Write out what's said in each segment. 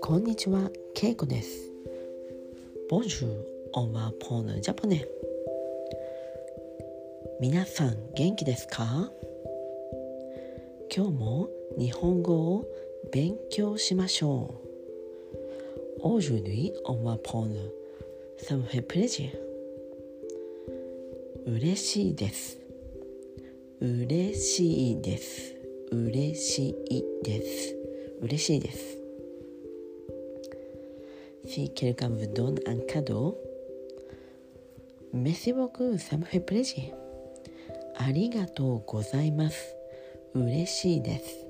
こんにちは、けいこです。ボジュ、オンワポーヌ、ジャポネ。みさん、元気ですか？今日も日本語を勉強しましょう。オー、オンワポーヌ、サムヘプレジ。嬉しいです。嬉しいです。嬉しいです。嬉しいです。Si quelqu'un vous donne un cadeau, merci beaucoup, ça me fait plaisir. ありがとうございます。嬉しいです。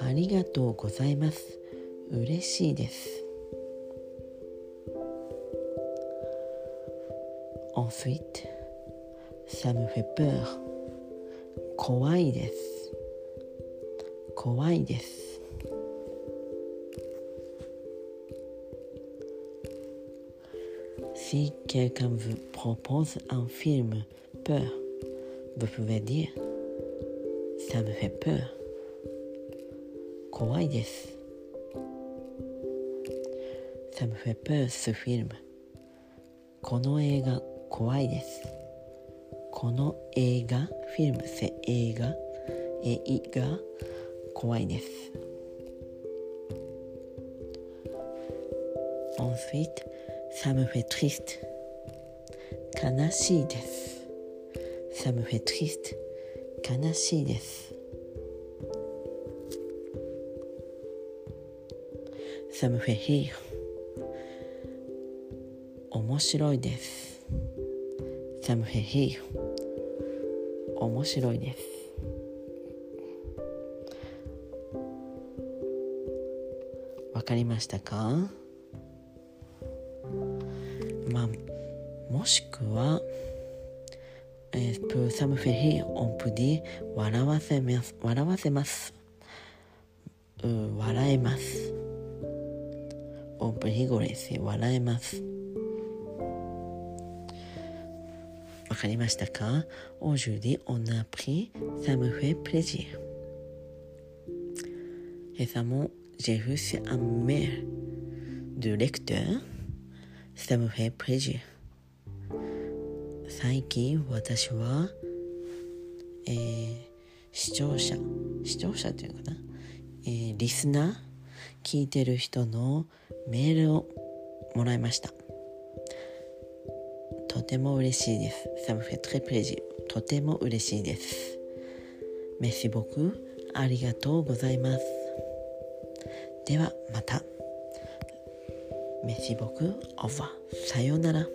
ありがとうございます。嬉しいです。Ensuite, ça me fait peur. 怖いです。怖いです。Si quelqu'un vous propose un film peur, vous pouvez dire Ça me fait peur. 怖いです。Ça me fait peur ce film. この映画怖いです。この映画、フィルム、せ映画、映画怖いです。Ensuite, ça me fait triste. 悲しいです。Ça me fait triste. 悲しいです。Ça me fait rire. 面白いです。Ça me fait rire. 面白いです。わかりましたか？まあもしくは、プーサムフェヒオンプディ笑わせます笑わせます。う笑えます。オンプリゴレス笑えます。わかりましたか Aujourd'hui, on a appris Ça me fait plaisir. Récemment, j'ai reçu un mail de lecteur Ça me fait plaisir 最近私は、えー、視聴者視聴者というかな、えー、リスナー聞いてる人のメールをもらいましたても嬉しいです。Ça me fait très plaisir とても嬉しいです。メシボクありがとうございます。ではまた。メシボクオファーさようなら。